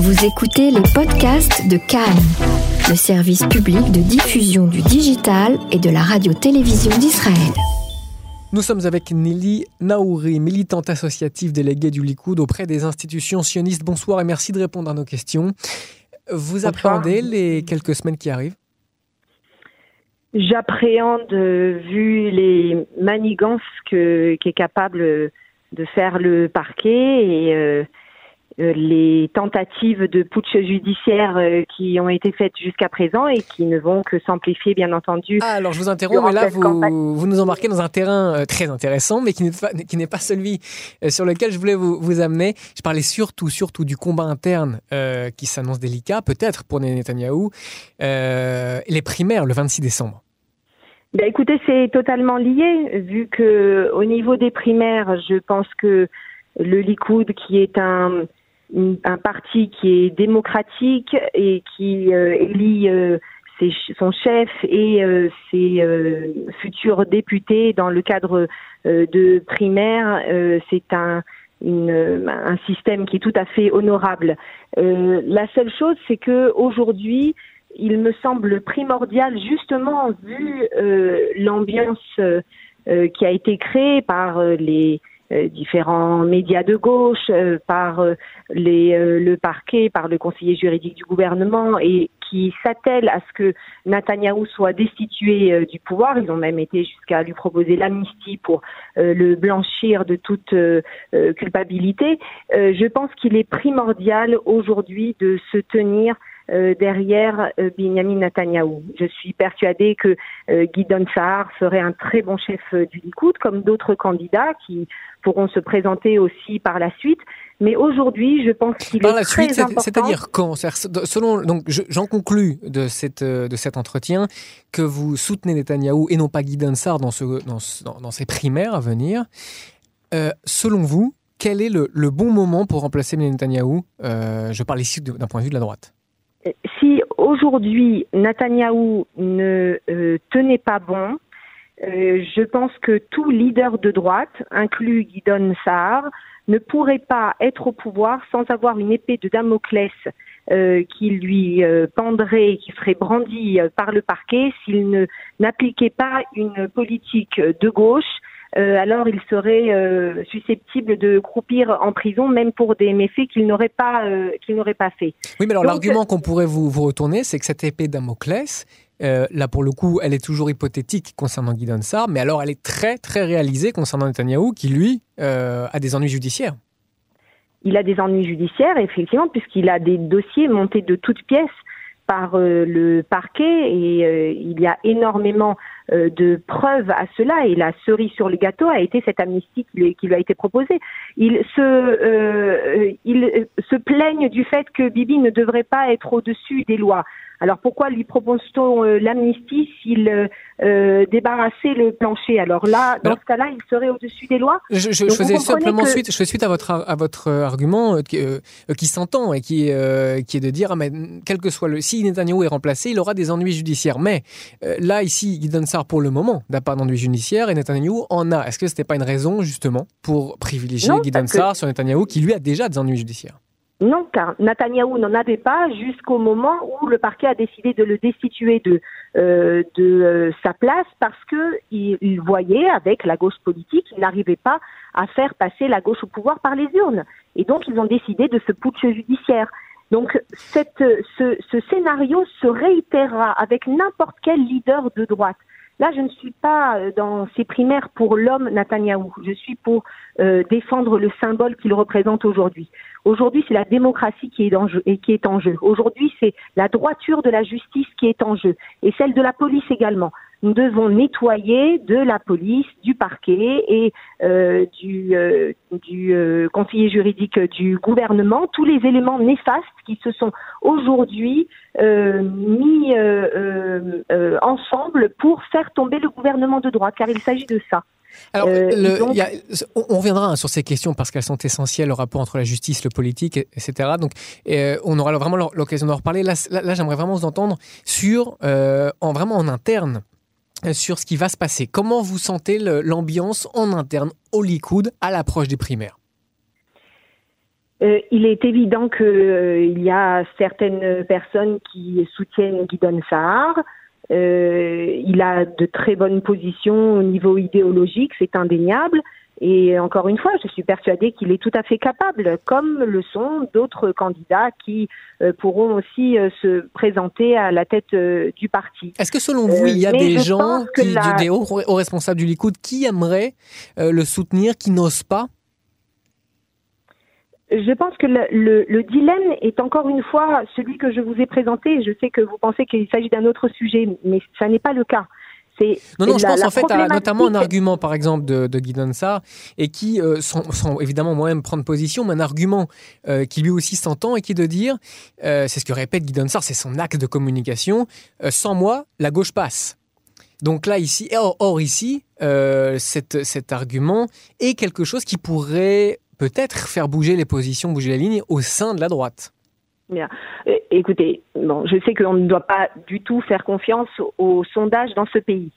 Vous écoutez les podcasts de Cannes, le service public de diffusion du digital et de la radio-télévision d'Israël. Nous sommes avec Nelly Naouri, militante associative déléguée du Likoud auprès des institutions sionistes. Bonsoir et merci de répondre à nos questions. Vous appréhendez les quelques semaines qui arrivent? J'appréhende, euh, vu les manigances qu'est capable de faire le parquet et euh, euh, les tentatives de putsch judiciaire euh, qui ont été faites jusqu'à présent et qui ne vont que s'amplifier, bien entendu. Ah, alors je vous interromps, mais là, vous, vous, nous embarquez dans un terrain euh, très intéressant, mais qui n'est pas, qui n'est pas celui sur lequel je voulais vous, vous, amener. Je parlais surtout, surtout du combat interne euh, qui s'annonce délicat, peut-être pour Netanyahou, euh, les primaires le 26 décembre. Ben écoutez, c'est totalement lié, vu que au niveau des primaires, je pense que le Likoud, qui est un un parti qui est démocratique et qui euh, élit euh, ses, son chef et euh, ses euh, futurs députés dans le cadre euh, de primaire. C'est un, un système qui est tout à fait honorable. la seule chose, c'est que aujourd'hui, il me semble primordial, justement vu l'ambiance qui a été créée par les euh, différents médias de gauche, euh, par euh, les, le parquet, par le conseiller juridique du gouvernement et qui s'attellent à ce que Netanyahou soit destitué du pouvoir. Ils ont même été jusqu'à lui proposer l'amnistie pour le blanchir de toute culpabilité. je pense qu'il est primordial aujourd'hui de se tenir derrière Benjamin Netanyahou. Je suis persuadée que Guy Sahar serait un très bon chef du Likoud, comme d'autres candidats qui pourront se présenter aussi par la suite. Mais aujourd'hui, je pense qu'il est la très suite, important. C'est-à-dire quand Selon, donc, j'en conclus de, cette, de cet entretien que vous soutenez Netanyahou et non pas Guy Dansar dans, ce, dans, dans, ces primaires à venir. Euh, selon vous, quel est le, le, bon moment pour remplacer Netanyahou euh, Je parle ici d'un point de vue de la droite. Si aujourd'hui Netanyahou ne euh, tenait pas bon, euh, je pense que tout leader de droite, inclus Guidon Saar, ne pourrait pas être au pouvoir sans avoir une épée de Damoclès euh, qui lui euh, pendrait, qui serait brandie par le parquet s'il n'appliquait pas une politique de gauche. Euh, alors il serait susceptible de croupir en prison, même pour des méfaits qu'il n'aurait pas qu'il n'aurait pas fait. Oui, mais alors l'argument qu'on pourrait vous, vous retourner, c'est que cette épée Damoclès, euh, là, pour le coup, elle est toujours hypothétique concernant Guy Donsar, mais alors elle est très, très réalisée concernant Netanyahou, qui, lui, euh, a des ennuis judiciaires. Il a des ennuis judiciaires, effectivement, puisqu'il a des dossiers montés de toutes pièces par euh, le parquet et euh, il y a énormément euh, de preuves à cela et la cerise sur le gâteau a été cette amnistie qui lui, a été proposée. Il se, euh, il se plaignent du fait que Bibi ne devrait pas être au-dessus des lois. Alors pourquoi lui propose-t-on euh, l'amnistie s'il euh, débarrassait le plancher? Alors là, dans Alors, ce cas-là, il serait au-dessus des lois. Je, je, je faisais simplement que... suite, je fais suite à votre à votre argument euh, qui, euh, qui s'entend et qui euh, qui est de dire ah, mais quel que soit le si Netanyahu est remplacé, il aura des ennuis judiciaires. Mais euh, là ici, Guy Donsar pour le moment n'a pas d'ennuis judiciaires et Netanyahu en a. Est-ce que c'était pas une raison justement pour privilégier Guy Donsar que... sur Netanyahu qui lui a déjà des ennuis judiciaires? Non, car Netanyahou n'en avait pas jusqu'au moment où le parquet a décidé de le destituer de, euh, euh, sa place parce que il, il voyait avec la gauche politique qu'il n'arrivait pas à faire passer la gauche au pouvoir par les urnes. Et donc ils ont décidé de ce putsch judiciaire. Donc ce, ce scénario se réitérera avec n'importe quel leader de droite. Là, je ne suis pas euh, dans ces primaires pour l'homme Netanyahou. Je suis pour euh, défendre le symbole qu'il représente aujourd'hui. Aujourd'hui, c'est la démocratie qui est en jeu. Et qui est en jeu. Aujourd'hui, c'est la droiture de la justice qui est en jeu et celle de la police également. Nous devons nettoyer de la police, du parquet et euh, du, euh, du euh, conseiller juridique du gouvernement tous les éléments néfastes qui se sont aujourd'hui mis ensemble pour faire tomber le gouvernement de droite, car il s'agit de ça. Alors, euh, le, donc... y a, on reviendra hein, sur ces questions parce qu'elles sont essentielles, le rapport entre la justice, le politique, etc. Donc, euh, on aura vraiment l'occasion d'en reparler. Là, là, là j'aimerais vraiment vous entendre sur, euh, en vraiment en interne, sur ce qui va se passer. Comment vous sentez l'ambiance en interne au Likoud à l'approche des primaires? Euh, il est évident qu'il euh, y a certaines personnes qui soutiennent Guidon Sahar. Euh, il a de très bonnes positions au niveau idéologique, c'est indéniable. Et encore une fois, je suis persuadée qu'il est tout à fait capable, comme le sont d'autres candidats qui euh, pourront aussi euh, se présenter à la tête euh, du parti. Est-ce que selon vous, il y a des gens, qui, des hauts, responsables du Likoud, qui aimeraient le soutenir, qui n'osent pas? Je pense que le, le, le, dilemme est encore une fois celui que je vous ai présenté. Je sais que vous pensez qu'il s'agit d'un autre sujet, mais ça n'est pas le cas. Non, non, je pense en fait à notamment un argument, par exemple, de, de Guy Donsar, et qui, euh, sans, évidemment moi-même prendre position, mais un argument euh, qui lui aussi s'entend, et qui est de dire, euh, c'est ce que répète Guy Donsar, c'est son axe de communication, sans moi, la gauche passe. Donc là, ici, or, or ici, cet, cet argument est quelque chose qui pourrait peut-être faire bouger les positions, bouger les lignes au sein de la droite. Bien. Écoutez, bon, je sais qu'on ne doit pas du tout faire confiance aux, sondages dans ce pays.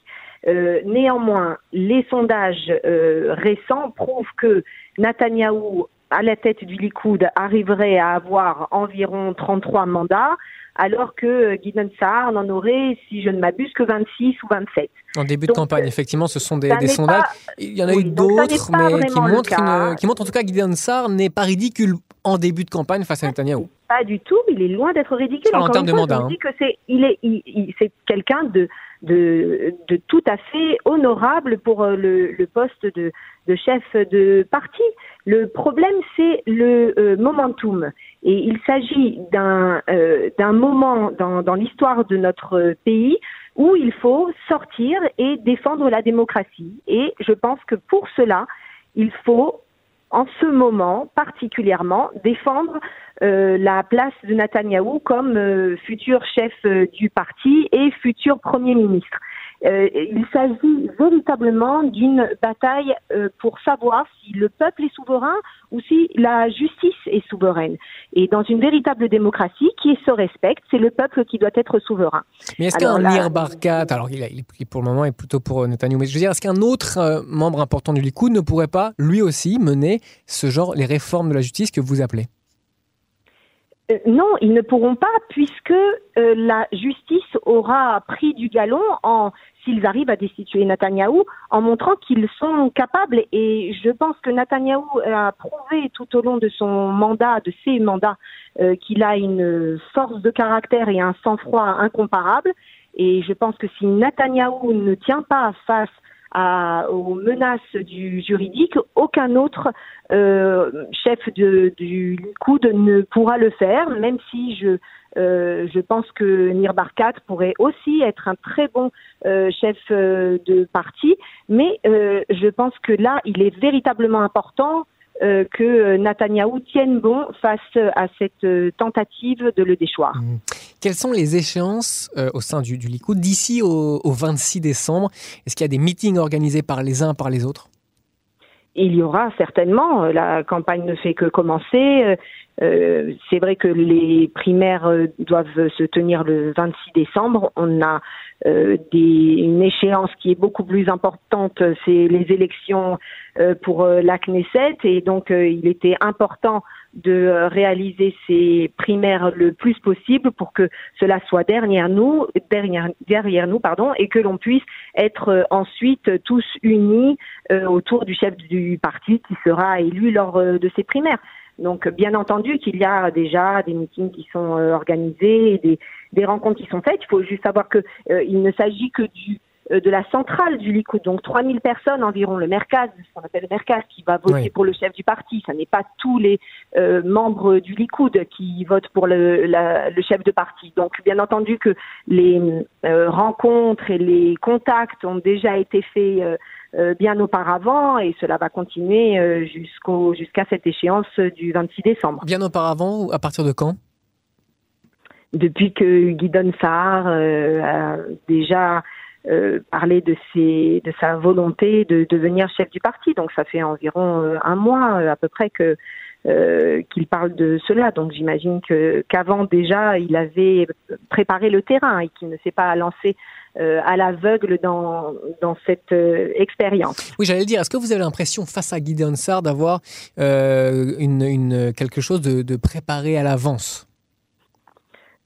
Euh, néanmoins, les sondages euh, récents prouvent que Netanyahou, à la tête du Likoud, arriverait à avoir environ 33 mandats, alors que Gideon Saar n'en aurait, si je ne m'abuse, que 26 ou 27. En début de campagne, euh, effectivement, ce sont des, sondages. Il y en a eu d'autres, mais qui montrent, qui montrent en tout cas que Gideon Saar n'est pas ridicule en début de campagne face à Netanyahou. Pas du tout, il est loin d'être ridicule. en termes de mandat. Hein. que c'est, il est, c'est quelqu'un de, de, de, tout à fait honorable pour euh, le, le poste de, de, chef de parti. Le problème, c'est le euh, momentum. Et il s'agit d'un euh, d'un moment dans, dans l'histoire de notre pays où il faut sortir et défendre la démocratie. Et je pense que pour cela, il faut en ce moment particulièrement défendre euh, la place de Netanyahou comme euh, futur chef euh, du parti et futur Premier ministre. Il s'agit véritablement d'une bataille pour savoir si le peuple est souverain ou si la justice est souveraine. Et dans une véritable démocratie qui se respecte, c'est le peuple qui doit être souverain. Mais est-ce qu'un Nir Barkat, alors il, il, pour le moment est plutôt pour Netanyahou, mais je veux dire, est-ce qu'un autre membre important du Likoud ne pourrait pas lui aussi mener ce genre, les réformes de la justice que vous appelez? euh, non, ils ne pourront pas puisque euh, la justice aura pris du galon en s'ils arrivent à destituer Netanyahou en montrant qu'ils sont capables. Et je pense que Netanyahou a prouvé tout au long de son mandat, de ses mandats, euh, qu'il a une force de caractère et un sang-froid incomparable. Et je pense que si Netanyahou ne tient pas face aux menaces du juridique, aucun autre euh, chef de, du Likoud ne pourra le faire, même si je, euh, je pense que Nir Barkat pourrait aussi être un très bon euh, chef de parti, mais je pense que là, il est véritablement important que Netanyahou tienne bon face à cette tentative de le déchoir. Mmh. Quelles sont les échéances euh, au sein du, du Likoud d'ici au, 26 décembre? Est-ce qu'il y a des meetings organisés par les uns par les autres? Il y aura certainement. La campagne ne fait que commencer. c'est vrai que les primaires doivent se tenir le 26 décembre. On a des, une échéance qui est beaucoup plus importante, c'est les élections euh, pour euh, la Knesset et donc euh, il était important de réaliser ces primaires le plus possible pour que cela soit derrière nous, derrière, nous, pardon, et que l'on puisse être ensuite tous unis autour du chef du parti qui sera élu lors de ces primaires. Donc, bien entendu qu'il y a déjà des meetings qui sont organisés des, rencontres qui sont faites. Il faut juste savoir que il ne s'agit que du euh, de la centrale du Likoud, donc 3000 personnes environ, le Merkaz, ce qu'on appelle le Merkaz, qui va voter pour le chef du parti. Ce n'est pas tous les euh, membres du Likoud qui votent pour le, le, chef de parti. Donc, bien entendu que les euh, rencontres et les contacts ont déjà été faits bien auparavant et cela va continuer jusqu'au jusqu'à cette échéance du 26 décembre. Bien auparavant, à partir de quand? Depuis que Guy Saar a déjà euh, parler de, sa volonté de devenir chef du parti. Donc ça fait environ euh, un mois euh, à peu près que qu'il parle de cela. Donc j'imagine que qu'avant déjà il avait préparé le terrain et qu'il ne s'est pas lancé à l'aveugle dans, dans cette expérience. Oui, j'allais le dire. Est-ce que vous avez l'impression face à Gideon Sarr d'avoir quelque chose de préparé à l'avance?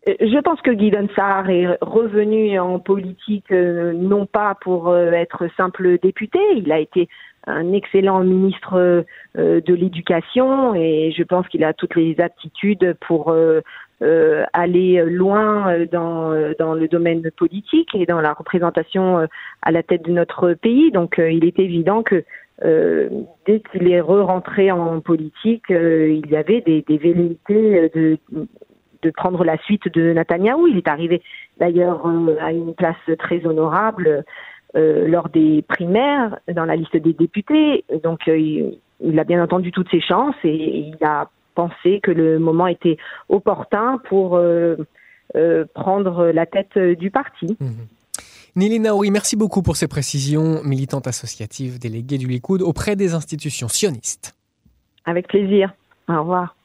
Je pense que Guy Sarr est revenu en politique euh, non pas pour euh, être simple député, il a été un excellent ministre euh, de l'éducation et je pense qu'il a toutes les aptitudes pour aller loin dans, dans le domaine politique et dans la représentation à la tête de notre pays. Donc il est évident que dès qu'il est re-rentré en politique, il y avait des, des velléités de de prendre la suite de Netanyahou. Il est arrivé d'ailleurs euh, à une place très honorable euh, lors des primaires dans la liste des députés. Donc euh, il, a bien entendu toutes ses chances et, il a pensé que le moment était opportun pour prendre la tête du parti. Mmh. Naouri, merci beaucoup pour ces précisions, militante associative déléguée du Likoud auprès des institutions sionistes. Avec plaisir. Au revoir.